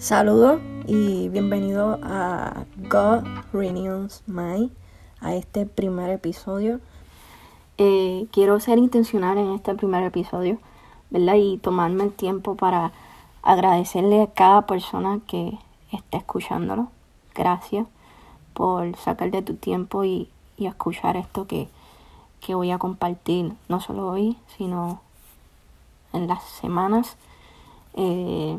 Saludos y bienvenido a God Renews My, a este primer episodio. Eh, quiero ser intencional en este primer episodio, ¿verdad? Y tomarme el tiempo para agradecerle a cada persona que esté escuchándolo. Gracias por sacar de tu tiempo y, y escuchar esto que, que voy a compartir, no solo hoy, sino en las semanas. Eh,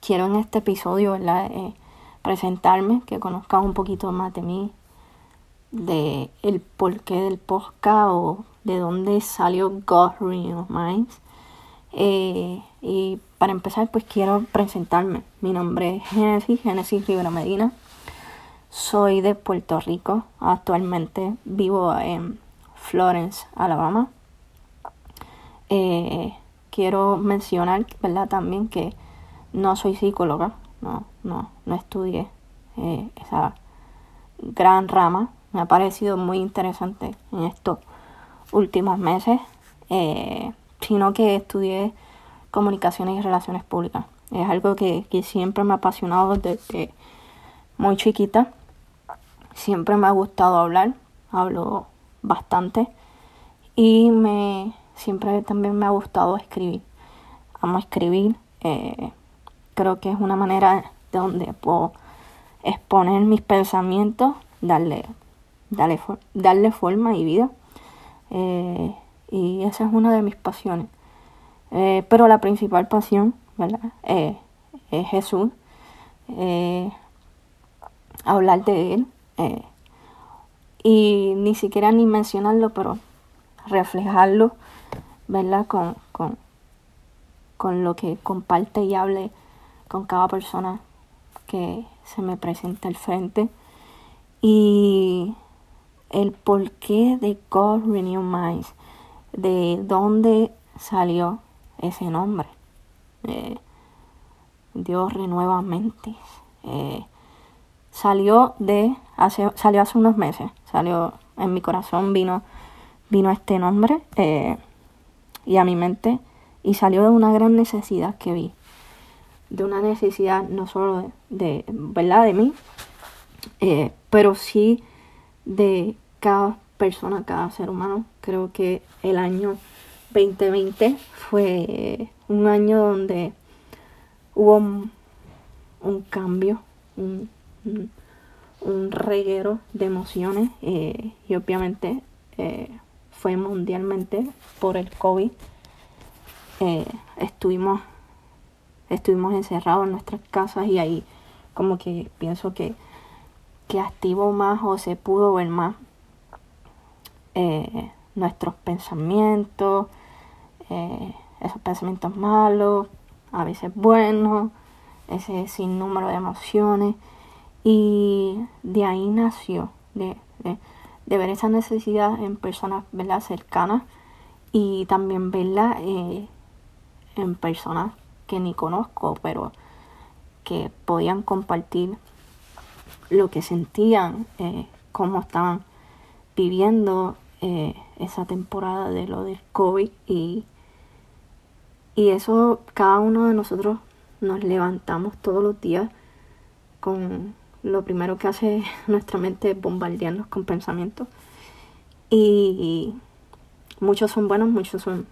quiero en este episodio eh, presentarme, que conozcan un poquito más de mí, de el porqué del podcast o de dónde salió God Real Minds. Eh, y para empezar, pues quiero presentarme. Mi nombre es Genesis, Genesis Rivera Medina. Soy de Puerto Rico. Actualmente vivo en Florence, Alabama. Eh, quiero mencionar, ¿verdad? También que no soy psicóloga, no, no, no estudié eh, esa gran rama. Me ha parecido muy interesante en estos últimos meses, eh, sino que estudié comunicaciones y relaciones públicas. Es algo que, siempre me ha apasionado desde muy chiquita. Siempre me ha gustado hablar, hablo bastante y me siempre también me ha gustado escribir. Amo escribir. Eh, creo que es una manera de donde puedo exponer mis pensamientos, darle, darle, darle forma y vida. Eh, y esa es una de mis pasiones. Eh, pero la principal pasión, ¿verdad? es Jesús. hablar de Él. y ni siquiera ni mencionarlo, pero reflejarlo, ¿verdad? Con, con, con lo que comparte y hable con cada persona que se me presenta al frente y el porqué de God Renew Minds, de dónde salió ese nombre. Eh, Dios renueva mentes. Eh, salió de hace, salió hace unos meses, salió en mi corazón vino vino este nombre eh, y a mi mente y salió de una gran necesidad que vi de una necesidad no solo de, ¿verdad? de mí, eh, pero sí de cada persona, cada ser humano. Creo que el año 2020 fue un año donde hubo un, cambio, un, un, reguero de emociones eh, y obviamente eh, fue mundialmente por el COVID. estuvimos estuvimos encerrados en nuestras casas y ahí como que pienso que, que activo más o se pudo ver más eh, nuestros pensamientos, eh, esos pensamientos malos, a veces buenos, ese sinnúmero de emociones. Y de ahí nació, de, de, ver esa necesidad en personas ¿verdad? cercanas y también verla eh, en personas que ni conozco, pero que podían compartir lo que sentían, eh, cómo estaban viviendo eh, esa temporada de lo del COVID y, y eso cada uno de nosotros nos levantamos todos los días con lo primero que hace nuestra mente es bombardearnos con pensamientos. Y muchos son buenos, muchos son,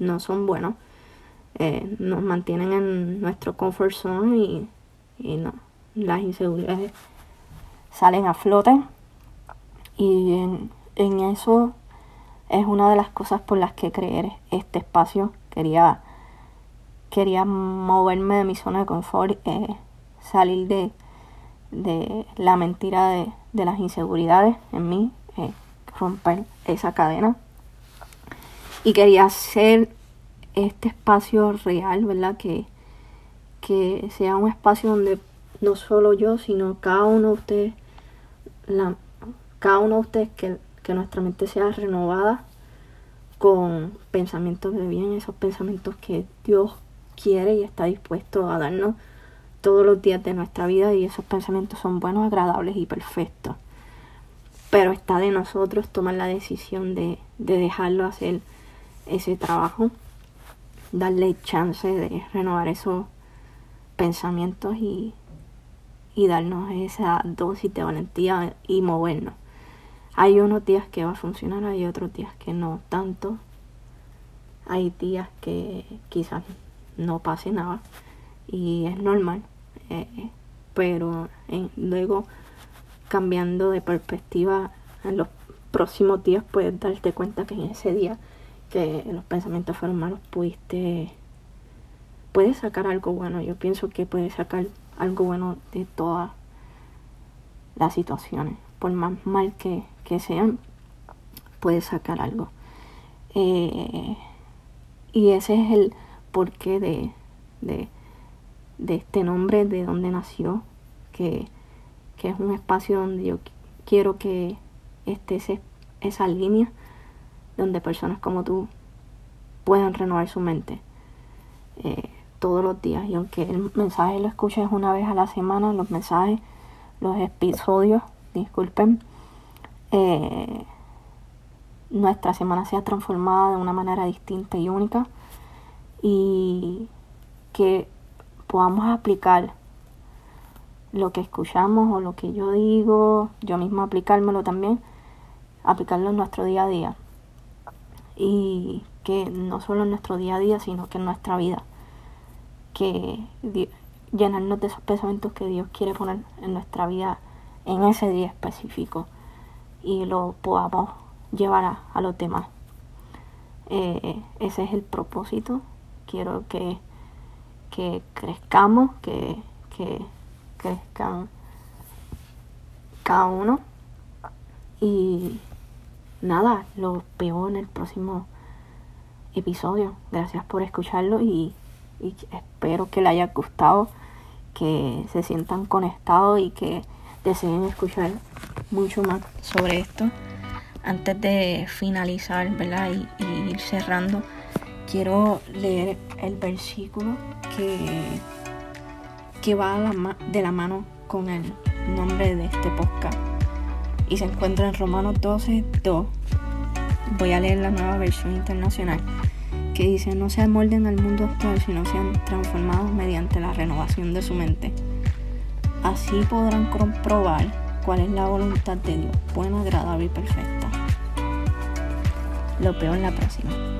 no son buenos eh, nos mantienen en nuestro comfort zone y, y no, las inseguridades salen a flote. Y en, en, eso es una de las cosas por las que creer este espacio. Quería, quería moverme de mi zona de confort, eh, salir de, de la mentira de, de, las inseguridades en mí, eh, romper esa cadena. Y quería ser este espacio real, ¿verdad? Que, que sea un espacio donde no solo yo, sino cada uno de ustedes, cada uno de ustedes que, que nuestra mente sea renovada con pensamientos de bien, esos pensamientos que Dios quiere y está dispuesto a darnos todos los días de nuestra vida y esos pensamientos son buenos, agradables y perfectos. Pero está de nosotros tomar la decisión de, de dejarlo hacer ese trabajo darle chance de renovar esos pensamientos y, y darnos esa dosis de valentía y movernos. Hay unos días que va a funcionar, hay otros días que no tanto. Hay días que quizás no pase nada y es normal. Eh, pero luego cambiando de perspectiva en los próximos días puedes darte cuenta que en ese día que los pensamientos fueron malos pudiste puedes sacar algo bueno. Yo pienso que puedes sacar algo bueno de todas las situaciones. Por más mal que, sean puedes sacar algo. Eh, y ese es el porqué de, de, de este nombre de donde nació que que es un espacio donde yo quiero que esté esa línea donde personas como tú puedan renovar su mente eh, todos los días. Y aunque el mensaje lo escuches una vez a la semana, los mensajes, los episodios, disculpen, eh, nuestra semana sea transformada de una manera distinta y única y que podamos aplicar lo que escuchamos o lo que yo digo, yo mismo aplicármelo también, aplicarlo en nuestro día a día. Y que no solo en nuestro día a día, sino que en nuestra vida. Que llenarnos de esos pensamientos que Dios quiere poner en nuestra vida en ese día específico y lo podamos llevar a, los demás. Eh, ese es el propósito. Quiero que, que crezcamos, que, que crezcan cada uno. Y nada, lo veo en el próximo episodio. Gracias por escucharlo y, espero que le haya gustado, que se sientan conectados y que deseen escuchar mucho más sobre esto. Antes de finalizar, ¿verdad? Y, ir cerrando, quiero leer el versículo que que va de la mano con el nombre de este podcast. Y se encuentra en Romanos 12, 2. Voy a leer la nueva versión internacional que dice, no se amolden al mundo actual, sino sean transformados mediante la renovación de su mente. Así podrán comprobar cuál es la voluntad de Dios, buena, agradable y perfecta. Lo veo en la próxima.